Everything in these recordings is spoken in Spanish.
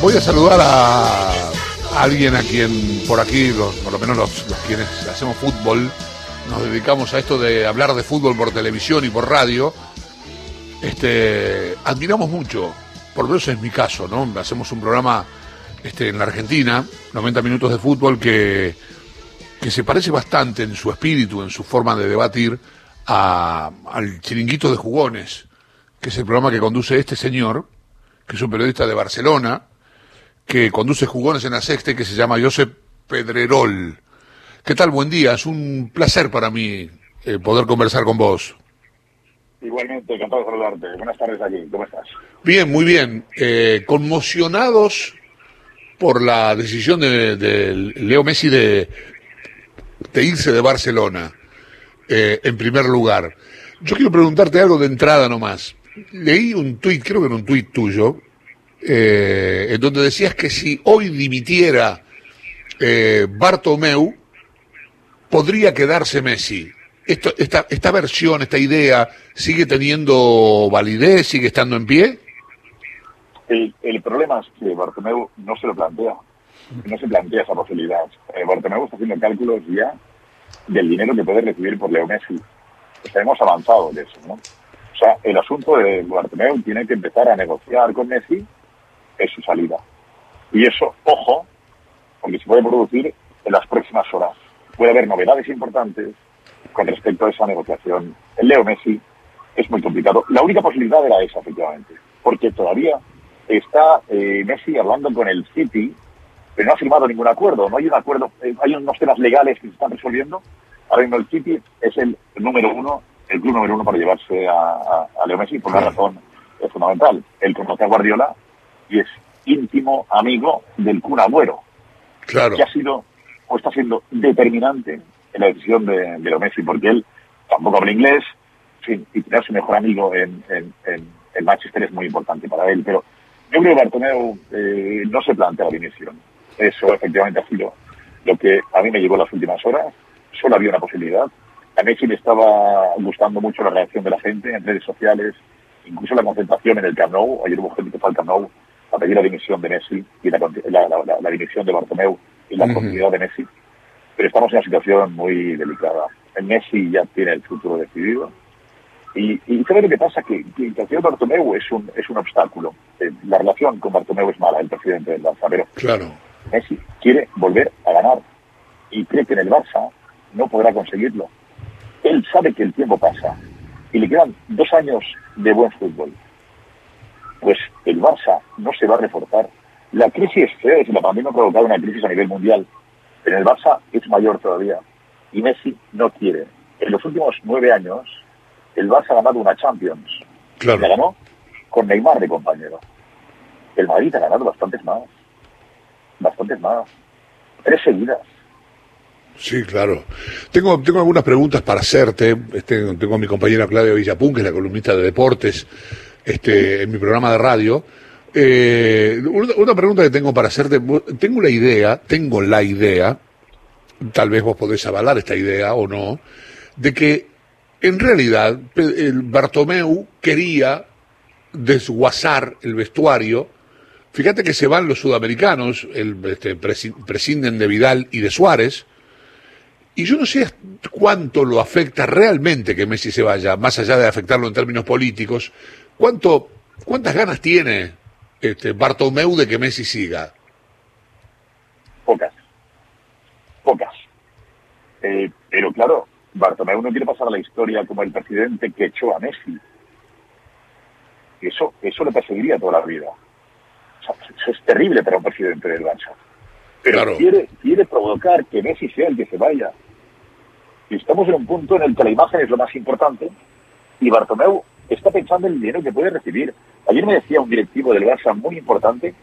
Voy a saludar a alguien a quien por aquí, por lo menos los, quienes hacemos fútbol, nos dedicamos a esto de hablar de fútbol por televisión y por radio. Este, admiramos mucho, por lo menos es mi caso, ¿no? Hacemos un programa este, en la Argentina, 90 minutos de fútbol, que, que se parece bastante en su espíritu, en su forma de debatir, al chiringuito de jugones, que es el programa que conduce este señor, que es un periodista de Barcelona, que conduce jugones en la sexta que se llama Josep Pedrerol. ¿Qué tal? Buen día. Es un placer para mí eh, poder conversar con vos. Igualmente, encantado de saludarte. Buenas tardes aquí. ¿Cómo estás? Bien, muy bien. Eh, conmocionados por la decisión de, Leo Messi de, de, irse de Barcelona, eh, en primer lugar. Yo quiero preguntarte algo de entrada nomás. Leí un tuit, creo que era un tuit tuyo, eh, en donde decías que si hoy dimitiera eh, Bartomeu, podría quedarse Messi. Esto, esta, ¿Esta versión, esta idea, sigue teniendo validez, sigue estando en pie? El, problema es que Bartomeu no se lo plantea, no se plantea esa posibilidad. Eh, Bartomeu está haciendo cálculos ya del dinero que puede recibir por Leo Messi. hemos avanzado de eso, ¿no? O sea, el asunto de Bartomeu tiene que empezar a negociar con Messi es su salida. Y eso, ojo, porque se puede producir en las próximas horas. Puede haber novedades importantes con respecto a esa negociación. El Leo Messi es muy complicado. La única posibilidad era esa, efectivamente, porque todavía está eh, Messi hablando con el City, pero no ha firmado ningún acuerdo. No hay un acuerdo, eh, hay unos temas legales que se están resolviendo. Ahora mismo el City es el número uno, el club número uno para llevarse a, Leo Messi por una razón fundamental. El conoce a Guardiola y es íntimo amigo del Kun Agüero, claro. que ha sido o está siendo determinante en la decisión de, de Messi, porque él tampoco habla inglés, y tener a su mejor amigo en, en, en, Manchester es muy importante para él, pero yo creo que Bartomeu eh, no se plantea la dimisión. Eso efectivamente ha sido lo que a mí me llegó las últimas horas. Solo había una posibilidad. A Messi le estaba gustando mucho la reacción de la gente en redes sociales, incluso la concentración en el Camp Nou. Ayer hubo gente que fue al Camp Nou a pedir la dimisión de Messi y la, la, dimisión de Bartomeu y la continuidad de Messi. Pero estamos en una situación muy delicada. El Messi ya tiene el futuro decidido. Y, y ¿sabes lo que pasa? Que, que el señor Bartomeu es un, es un obstáculo. Eh, la relación con Bartomeu es mala, el presidente del Barça. Pero claro. Messi quiere volver a ganar y cree que en el Barça no podrá conseguirlo. Él sabe que el tiempo pasa y le quedan dos años de buen fútbol pues el Barça no se va a reforzar. La crisis es la pandemia ha provocado una crisis a nivel mundial, pero el Barça es mayor todavía. Y Messi no quiere. En los últimos nueve años, el Barça ha ganado una Champions. Claro. La ganó con Neymar de compañero. El Madrid ha ganado bastantes más. Bastantes más. Tres seguidas. Sí, claro. Tengo, tengo algunas preguntas para hacerte. Este, tengo a mi compañera Claudia Villapun, que es la columnista de deportes este, en mi programa de radio. Eh, una, pregunta que tengo para hacerte, tengo la idea, tengo la idea, tal vez vos podés avalar esta idea o no, de que en realidad el Bartomeu quería desguazar el vestuario. Fíjate que se van los sudamericanos, el, este, prescinden de Vidal y de Suárez, y yo no sé cuánto lo afecta realmente que Messi se vaya, más allá de afectarlo en términos políticos, ¿Cuánto, ¿Cuántas ganas tiene este Bartomeu de que Messi siga? Pocas. Pocas. Eh, pero claro, Bartomeu no quiere pasar a la historia como el presidente que echó a Messi. Eso, eso le perseguiría toda la vida. eso es terrible para un presidente del Barça. Pero quiere, quiere provocar que Messi sea el que se vaya. Y estamos en un punto en el que la imagen es lo más importante y Bartomeu está pensando en el dinero que puede recibir. Ayer me decía un directivo del Barça muy importante,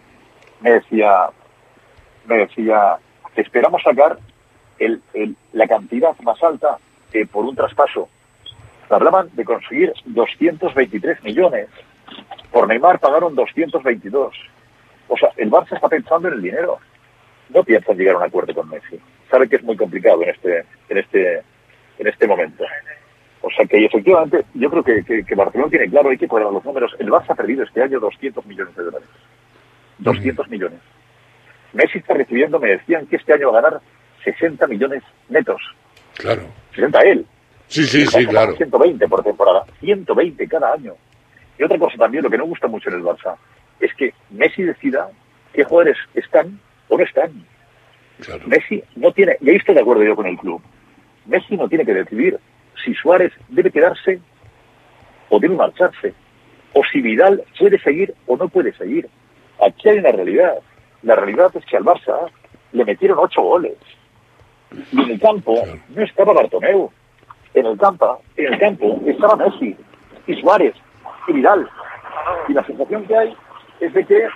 me decía, me decía, esperamos sacar el, la cantidad más alta eh, por un traspaso. Hablaban de conseguir 223 millones. Por Neymar pagaron 222. O sea, el Barça está pensando en el dinero. No piensa llegar a un acuerdo con Messi. Sabe que es muy complicado en este, en este, en este momento. O sea que efectivamente yo creo que, que, Barcelona tiene claro, hay que cuadrar los números. El Barça ha perdido este año 200 millones de dólares. 200 millones. Messi está recibiendo, me decían que este año va a ganar 60 millones netos. Claro. 60 él. Sí, sí, sí, claro. 120 por temporada. 120 cada año. Y otra cosa también, lo que no gusta mucho en el Barça, es que Messi decida qué jugadores están o no están. Messi no tiene, y ahí estoy de acuerdo yo con el club, Messi no tiene que decidir si Suárez debe quedarse o debe marcharse, o si Vidal puede seguir o no puede seguir. Aquí hay una realidad. La realidad es que al Barça le metieron ocho goles. Y en el campo no estaba Bartomeu. En el campo, en el campo estaba Messi y Suárez y Vidal. Y la sensación que hay es de que,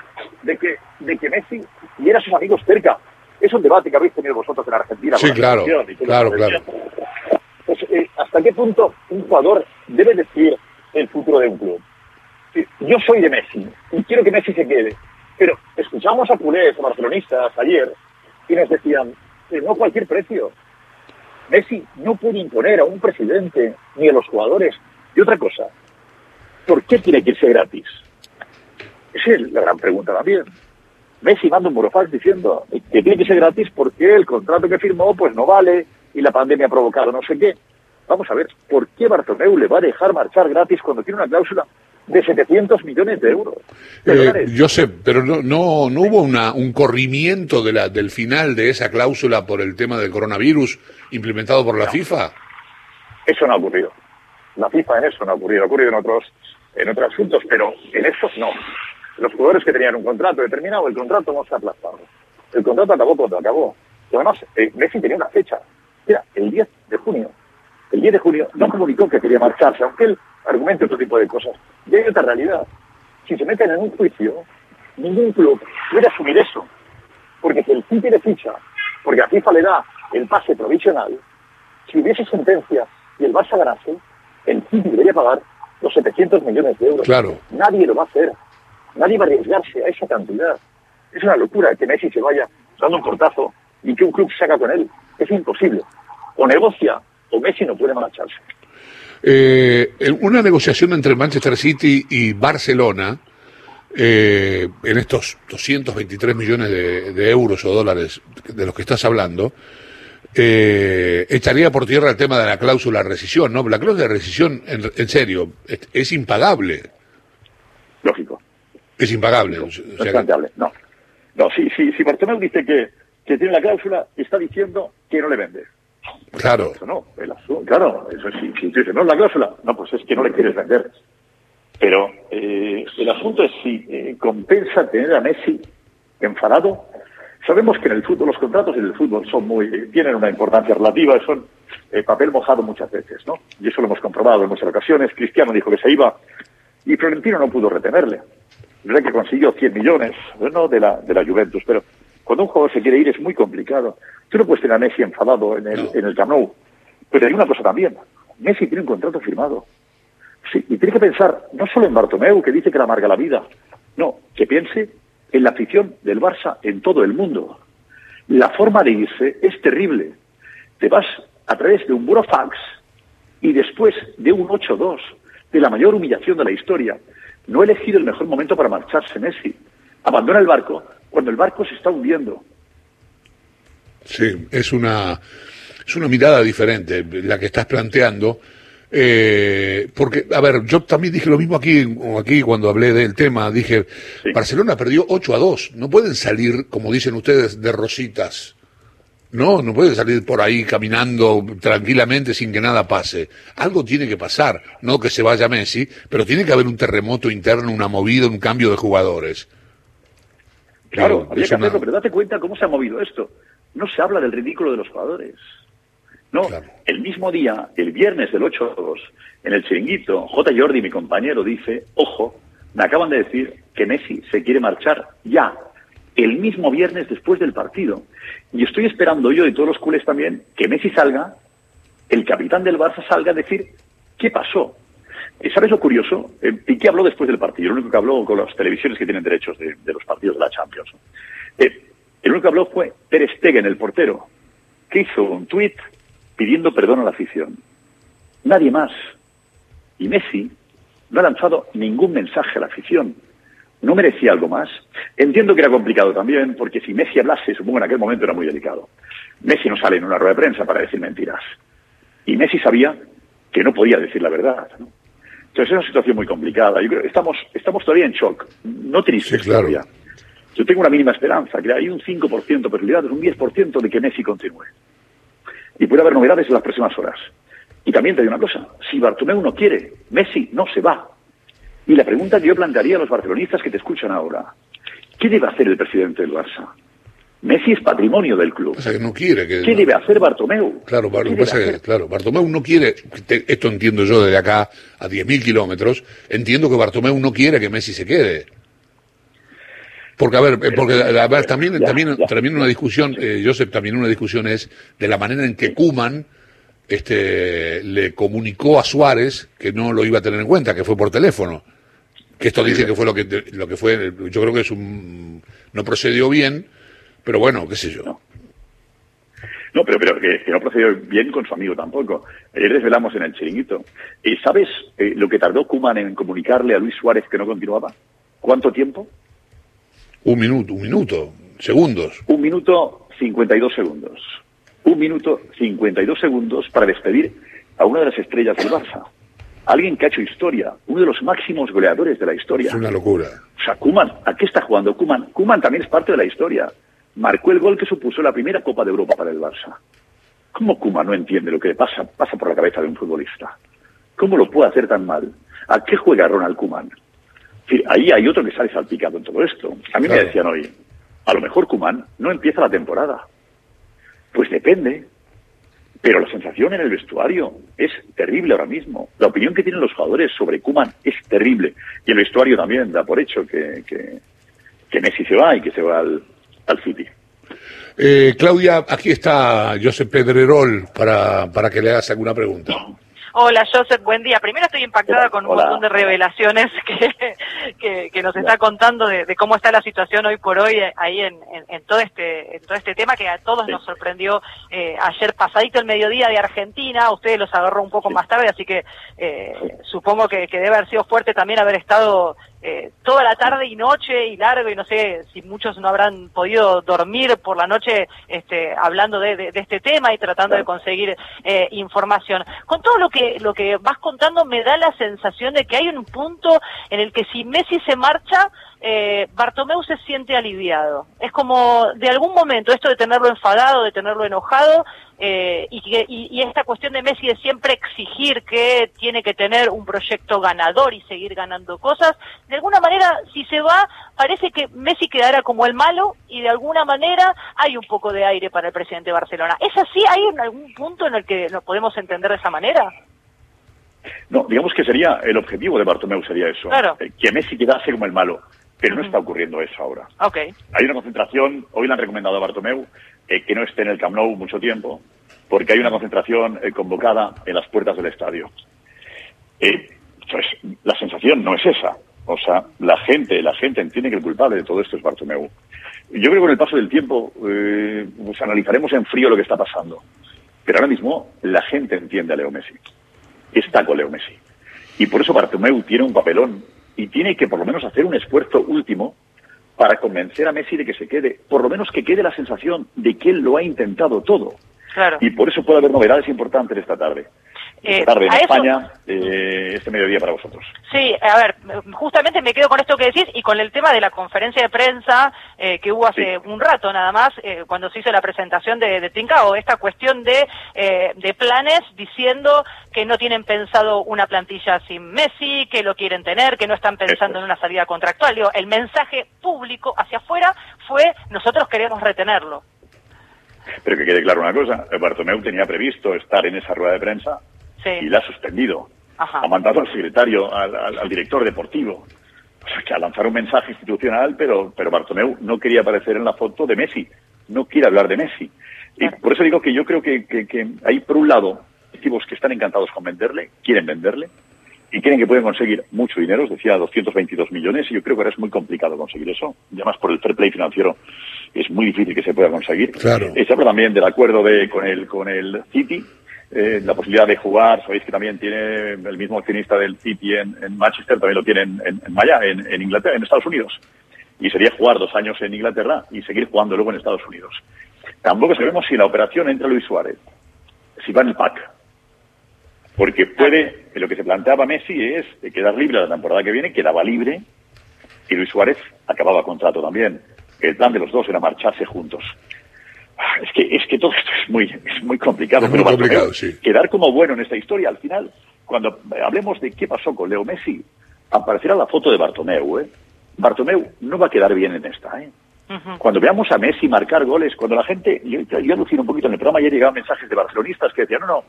de que, de que Messi y era sus amigos cerca. Es un debate que habéis tenido vosotros en Argentina. Sí, claro, claro, claro. ¿Hasta qué punto un jugador debe decir el futuro de un club? Yo soy de Messi y quiero que Messi se quede. Pero escuchamos a culés, a barcelonistas ayer, y nos decían, no cualquier precio. Messi no puede imponer a un presidente ni a los jugadores. Y otra cosa, ¿por qué tiene que irse gratis? Esa es la gran pregunta también. Messi manda un burofax diciendo que tiene que ser gratis porque el contrato que firmó pues no vale y la pandemia ha provocado no sé qué. Vamos a ver, ¿por qué Bartomeu le va a dejar marchar gratis cuando tiene una cláusula de 700 millones de euros? Eh, yo sé, pero no, no, no hubo una, un corrimiento de la, del final de esa cláusula por el tema del coronavirus implementado por la FIFA. Eso no ha ocurrido. La FIFA en eso no ha ocurrido. Ha ocurrido en otros, en otros asuntos, pero en estos no. Los jugadores que tenían un contrato determinado, el contrato no se ha aplazado. El contrato acabó cuando acabó. Y además, eh, Messi tenía una fecha. Era el 10 de junio. El 10 de junio no comunicó que quería marcharse, aunque él argumente otro tipo de cosas. Y hay otra realidad. Si se meten en un juicio, ningún club puede asumir eso. Porque si el City de ficha, porque a FIFA le da el pase provisional, si hubiese sentencia y el Barça ganase, el City debería pagar los 700 millones de euros. Claro. Nadie lo va a hacer. Nadie va a arriesgarse a esa cantidad. Es una locura que Messi se vaya dando un cortazo y que un club se haga con él. Es imposible. O negocia o Messi no puede marcharse. Eh, una negociación entre Manchester City y Barcelona eh, en estos 223 millones de, euros o dólares de los que estás hablando, eh, echaría por tierra el tema de la cláusula de rescisión, ¿no? La cláusula de rescisión, en, serio, es, impagable. Lógico. Es impagable. No, es no. No, si, si, si Bartomeu dice que, que tiene la cláusula, está diciendo que no le vende. Claro. no, claro, eso sí, si tú dices, no, la cláusula, no, pues es que no le quieres vender. Pero eh, el asunto es si eh, compensa tener a Messi enfadado. Sabemos que en el fútbol, los contratos en el fútbol son muy, tienen una importancia relativa, son eh, papel mojado muchas veces, ¿no? Y eso lo hemos comprobado en muchas ocasiones. Cristiano dijo que se iba y Florentino no pudo retenerle. verdad que consiguió 100 millones, ¿no? De la, de la Juventus, pero cuando un jugador se quiere ir es muy complicado. Tú no puedes tener a Messi enfadado en el, en el Camp Nou. Pero hay una cosa también. Messi tiene un contrato firmado. Sí, y tiene que pensar no solo en Bartomeu, que dice que le amarga la vida. No, que piense en la afición del Barça en todo el mundo. La forma de irse es terrible. Te vas a través de un burofax y después de un 8-2, de la mayor humillación de la historia. No ha elegido el mejor momento para marcharse Messi. Abandona el barco cuando el barco se está hundiendo. Sí, es una, es una mirada diferente la que estás planteando. Eh, porque, a ver, yo también dije lo mismo aquí, aquí cuando hablé del tema, dije, Barcelona perdió 8 a 2, no pueden salir, como dicen ustedes, de rositas. No, no pueden salir por ahí caminando tranquilamente sin que nada pase. Algo tiene que pasar, no que se vaya Messi, pero tiene que haber un terremoto interno, una movida, un cambio de jugadores. Claro, había que hacerlo, pero date cuenta cómo se ha movido esto. No se habla del ridículo de los jugadores. No, el mismo día, el viernes del 8-2, en el chiringuito, J. Jordi, mi compañero, dice, ojo, me acaban de decir que Messi se quiere marchar ya, el mismo viernes después del partido. Y estoy esperando yo y todos los culés también que Messi salga, el capitán del Barça salga a decir qué pasó. ¿Sabes lo curioso? Eh, Piqué habló después del partido, el único que habló con las televisiones que tienen derechos de, los partidos de la Champions. Eh, el único que habló fue Ter Stegen, el portero, que hizo un tuit pidiendo perdón a la afición. Nadie más. Y Messi no ha lanzado ningún mensaje a la afición. ¿No merecía algo más? Entiendo que era complicado también, porque si Messi hablase, supongo en aquel momento era muy delicado. Messi no sale en una rueda de prensa para decir mentiras. Y Messi sabía que no podía decir la verdad. Entonces es una situación muy complicada. Yo creo que estamos, estamos todavía en shock, no tristes todavía. Yo tengo una mínima esperanza, que hay un 5% de posibilidades, un 10% de que Messi continúe. Y puede haber novedades en las próximas horas. Y también te digo una cosa, si Bartomeu no quiere, Messi no se va. Y la pregunta que yo plantearía a los barcelonistas que te escuchan ahora, ¿qué debe hacer el presidente del Barça? Messi es patrimonio del club. O sea, que no quiere que... ¿Qué debe hacer Bartomeu? Claro, claro, Bartomeu no quiere, esto entiendo yo desde acá a 10.000 kilómetros, entiendo que Bartomeu no quiere que Messi se quede. Porque, a ver, eh, porque, a ver, también, también, también una discusión, eh, Joseph, también una discusión es de la manera en que Kuman este, le comunicó a Suárez que no lo iba a tener en cuenta, que fue por teléfono. Que esto dice que fue lo que, lo que fue, yo creo que es un, no procedió bien, pero bueno, qué sé yo. No. pero, pero que, no procedió bien con su amigo tampoco. Ayer desvelamos en el chiringuito. ¿Y sabes eh, lo que tardó Kuman en comunicarle a Luis Suárez que no continuaba? ¿Cuánto tiempo? Un minuto, un minuto, segundos. Un minuto, 52 segundos un minuto 52 segundos para despedir a una de las estrellas del Barça. Alguien que ha hecho historia, uno de los máximos goleadores de la historia. Es una locura. O sea, Kuman, ¿a qué está jugando Kuman? Kuman también es parte de la historia. Marcó el gol que supuso la primera Copa de Europa para el Barça. ¿Cómo Kuman no entiende lo que pasa, pasa por la cabeza de un futbolista? ¿Cómo lo puede hacer tan mal? ¿A qué juega Ronald Kuman? ahí hay otro que sale salpicado en todo esto. A mí me decían hoy, a lo mejor Kuman no empieza la temporada. Pues depende. Pero la sensación en el vestuario es terrible ahora mismo. La opinión que tienen los jugadores sobre Kuman es terrible. Y el vestuario también da por hecho que, que, Messi se va y que se va al, al City. Eh, Claudia, aquí está Josep Pedrerol para, para que le hagas alguna pregunta. Hola, Joseph, buen día. Primero estoy impactada con un montón de revelaciones que, que, nos está contando de, cómo está la situación hoy por hoy eh, ahí en, en, todo este en todo este tema que a todos nos sorprendió eh, ayer pasadito el mediodía de Argentina. ustedes los agarró un poco más tarde, así que eh, supongo que, que debe haber sido fuerte también haber estado eh, toda la tarde y noche y largo y no sé si muchos no habrán podido dormir por la noche este, hablando de, este tema y tratando de conseguir eh, información. Con todo lo que, lo que vas contando me da la sensación de que hay un punto en el que si Messi se marcha, eh, Bartomeu se siente aliviado. Es como de algún momento esto de tenerlo enfadado, de tenerlo enojado, eh, y, y, esta cuestión de Messi de siempre exigir que tiene que tener un proyecto ganador y seguir ganando cosas, de alguna manera, si se va, parece que Messi quedará como el malo y de alguna manera hay un poco de aire para el presidente de Barcelona. ¿Es así? ¿Hay algún punto en el que nos podemos entender de esa manera? No, digamos que sería el objetivo de Bartomeu sería eso, claro. Eh, que Messi quedase como el malo pero no está ocurriendo eso ahora. Okay. Hay una concentración, hoy le han recomendado a Bartomeu eh, que no esté en el Camp Nou mucho tiempo, porque hay una concentración eh, convocada en las puertas del estadio. Eh, pues la sensación no es esa. O sea, la gente, la gente entiende que el culpable de todo esto es Bartomeu. Yo creo que con el paso del tiempo pues analizaremos en frío lo que está pasando. Pero ahora mismo la gente entiende a Leo Messi. Está con Leo Messi. Y por eso Bartomeu tiene un papelón y tiene que por lo menos hacer un esfuerzo último para convencer a Messi de que se quede, por lo menos que quede la sensación de que él lo ha intentado todo. Claro. Y por eso puede haber novedades importantes esta tarde. Eh, tarde en España, eh, este mediodía para vosotros. Sí, a ver, justamente me quedo con esto que decís y con el tema de la conferencia de prensa eh, que hubo hace un rato nada más, cuando se hizo la presentación de, de Tincao, esta cuestión de, de planes diciendo que no tienen pensado una plantilla sin Messi, que lo quieren tener, que no están pensando en una salida contractual. Digo, el mensaje público hacia afuera fue nosotros queremos retenerlo. Pero que quede claro una cosa, Bartomeu tenía previsto estar en esa rueda de prensa y la ha suspendido. Ha mandado al secretario, al, director deportivo. O sea, que a lanzar un mensaje institucional, pero, pero Bartomeu no quería aparecer en la foto de Messi. No quiere hablar de Messi. Y por eso digo que yo creo que, que, hay, por un lado, equipos que están encantados con venderle, quieren venderle, y creen que pueden conseguir mucho dinero, os decía 222 millones, y yo creo que ahora es muy complicado conseguir eso. Y además, por el fair play financiero, es muy difícil que se pueda conseguir. Claro. Eh, se habla también del acuerdo de, con, el, con el City, eh, la posibilidad de jugar. Sabéis que también tiene el mismo accionista del City en, Manchester, también lo tiene en, en, en, en, Inglaterra, en Estados Unidos. Y sería jugar dos años en Inglaterra y seguir jugando luego en Estados Unidos. Tampoco sabemos si la operación entra Luis Suárez, si va en el pack. Porque puede, lo que se planteaba Messi es quedar libre la temporada que viene, quedaba libre, y Luis Suárez acababa contrato también. El plan de los dos era marcharse juntos. Ah, es que, es que todo esto es muy, es muy complicado. muy complicado, sí. Quedar como bueno en esta historia, al final, cuando hablemos de qué pasó con Leo Messi, aparecerá la foto de Bartomeu, ¿eh? Bartomeu no va a quedar bien en esta, ¿eh? Cuando veamos a Messi marcar goles, cuando la gente, yo, yo alucino un poquito en el programa, ayer llegaban mensajes de barcelonistas que decían, no, no,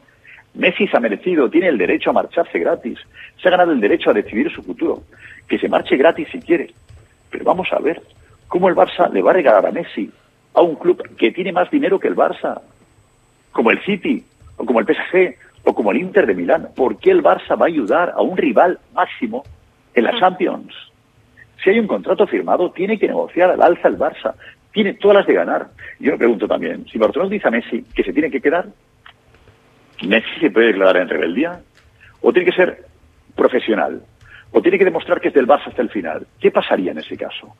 Messi se ha merecido, tiene el derecho a marcharse gratis, se ha ganado el derecho a decidir su futuro, que se marche gratis si quiere. Pero vamos a ver, ¿cómo el Barça le va a regalar a Messi a un club que tiene más dinero que el Barça, como el City, o como el PSG, o como el Inter de Milán? ¿Por qué el Barça va a ayudar a un rival máximo en la Champions? Si hay un contrato firmado, tiene que negociar al alza el Barça. Tiene todas las de ganar. Yo me pregunto también, si Barcelona dice a Messi que se tiene que quedar, ¿Messi se puede declarar en rebeldía? ¿O tiene que ser profesional? ¿O tiene que demostrar que es del Barça hasta el final? ¿Qué pasaría en ese caso?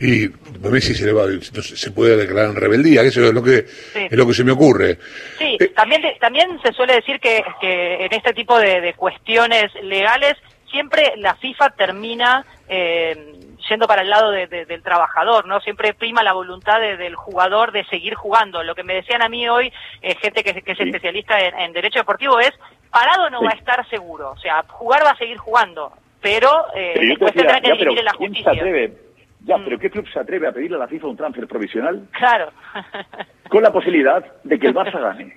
Y Messi se, le va, se puede declarar en rebeldía, eso es lo que es lo que se me ocurre. Sí, eh, también también se suele decir que, que en este tipo de, cuestiones legales siempre la FIFA termina eh, yendo para el lado del trabajador, ¿no? Siempre prima la voluntad del jugador de seguir jugando. Lo que me decían a mí hoy, eh, gente que, es especialista en, derecho deportivo, es parado no va a estar seguro. O sea, jugar va a seguir jugando, pero, eh, después tendrá que en la justicia. Ya, mm. pero ¿qué club se atreve a pedirle a la FIFA un transfer provisional? Claro. con la posibilidad de que el Barça gane.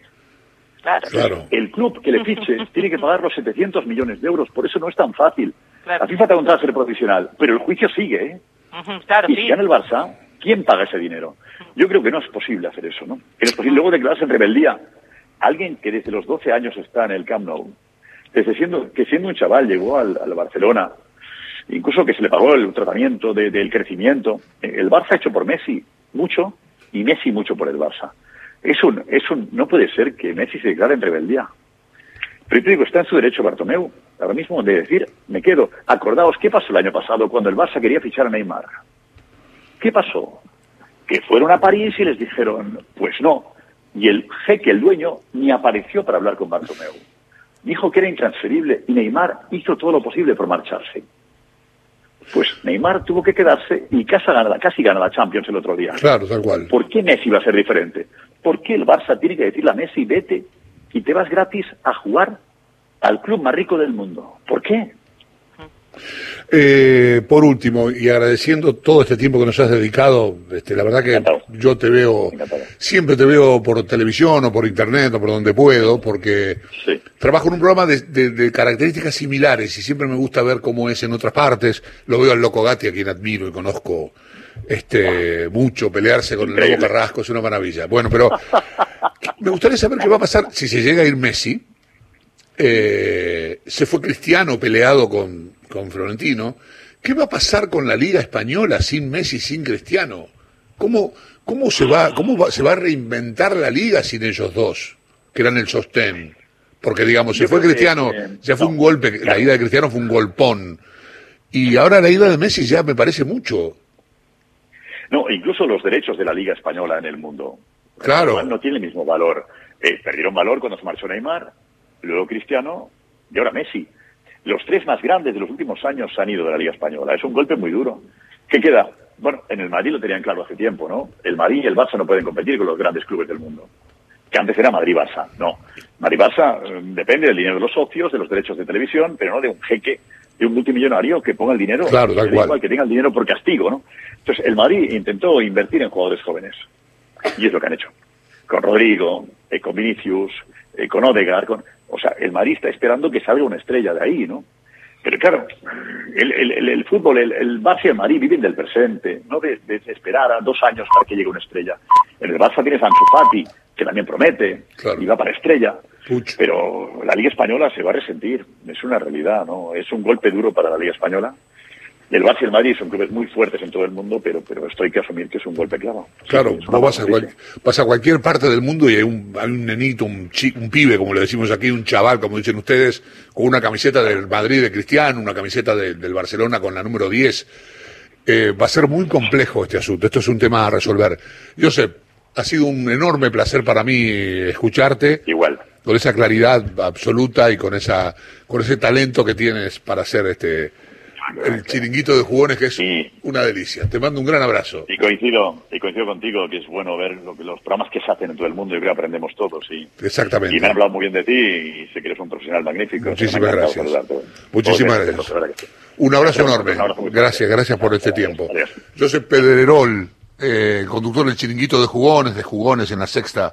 Claro. El club que le fiche tiene que pagar los 700 millones de euros, por eso no es tan fácil. La FIFA te da un transfer provisional, pero el juicio sigue, ¿eh? y si gana el Barça, ¿quién paga ese dinero? Yo creo que no es posible hacer eso, ¿no? Que no es posible luego declararse en rebeldía. Alguien que desde los 12 años está en el Camp Nou, desde siendo, que siendo un chaval llegó al, Barcelona, incluso que se le pagó el tratamiento del crecimiento. El Barça ha hecho por Messi mucho y Messi mucho por el Barça. Es un, es un, no puede ser que Messi se declare en rebeldía. Pero yo te digo, está en su derecho Bartomeu, ahora mismo, de decir, me quedo. Acordaos, ¿qué pasó el año pasado cuando el Barça quería fichar a Neymar? ¿Qué pasó? Que fueron a París y les dijeron, pues no. Y el jeque, el dueño, ni apareció para hablar con Bartomeu. Dijo que era intransferible y Neymar hizo todo lo posible por marcharse. Pues Neymar tuvo que quedarse y casi gana, casi gana la Champions el otro día. Claro, tal cual. ¿Por qué Messi va a ser diferente? ¿Por qué el Barça tiene que decirle a Messi, vete y te vas gratis a jugar al club más rico del mundo? ¿Por qué? Eh, por último, y agradeciendo todo este tiempo que nos has dedicado, este, la verdad que yo te veo, siempre te veo por televisión o por internet o por donde puedo, porque trabajo en un programa de, características similares y siempre me gusta ver cómo es en otras partes. Lo veo al Loco Gatti, a quien admiro y conozco este mucho, pelearse con el Loco Carrasco es una maravilla. Bueno, pero me gustaría saber qué va a pasar si se llega a ir Messi. Eh, se fue Cristiano peleado con, con Florentino. ¿Qué va a pasar con la Liga Española sin Messi, sin Cristiano? ¿Cómo, cómo, se, va, cómo se va a reinventar la Liga sin ellos dos, que eran el sostén? Porque, digamos, se fue Cristiano, ya fue un golpe, la ida de Cristiano fue un golpón. Y ahora la ida de Messi ya me parece mucho. No, incluso los derechos de la Liga Española en el mundo. Claro. No tiene el mismo valor. Eh, perdieron valor cuando se marchó Neymar, luego Cristiano y ahora Messi. Los tres más grandes de los últimos años han ido de la Liga Española. Es un golpe muy duro. ¿Qué queda? Bueno, en el Madrid lo tenían claro hace tiempo, ¿no? El Madrid y el Barça no pueden competir con los grandes clubes del mundo. Que antes era Madrid-Barça. No. Madrid-Barça eh, depende del dinero de los socios, de los derechos de televisión, pero no de un jeque, de un multimillonario que ponga el dinero. Claro, tal cual. Que tenga el dinero por castigo, ¿no? Entonces, el Madrid intentó invertir en jugadores jóvenes. Y es lo que han hecho. Con Rodrigo, eh, con Vinicius, eh, con Odegaard, con... O sea, el Madrid está esperando que salga una estrella de ahí, ¿no? Pero claro, el, el, el, fútbol, el, el, Barça y el Madrid viven del presente, no de, esperar a dos años para que llegue una estrella. En el Barça tienes a Ansu Fati, que también promete, y va para estrella. Pero la Liga Española se va a resentir, es una realidad, ¿no? Es un golpe duro para la Liga Española. El Barça y el Madrid son clubes muy fuertes en todo el mundo, pero, pero esto hay que asumir que es un golpe clavo. Claro, no vas a, vas a, cualquier parte del mundo y hay un, hay un nenito, un, un pibe, como le decimos aquí, un chaval, como dicen ustedes, con una camiseta del Madrid de Cristiano, una camiseta del Barcelona con la número 10. Eh, va a ser muy complejo este asunto. Esto es un tema a resolver. Josep, ha sido un enorme placer para mí escucharte. Igual. Con esa claridad absoluta y con esa, con ese talento que tienes para hacer este, el chiringuito de jugones que es una delicia. Te mando un gran abrazo. Y coincido, y coincido contigo que es bueno ver lo que, los programas que se hacen en todo el mundo y creo que aprendemos todos. Y, Exactamente. Y me han hablado muy bien de ti y sé que eres un profesional magnífico. Muchísimas gracias. Muchísimas gracias. Un abrazo enorme. gracias, gracias por este tiempo. José Pedrerol, eh, conductor del chiringuito de jugones, de jugones en la sexta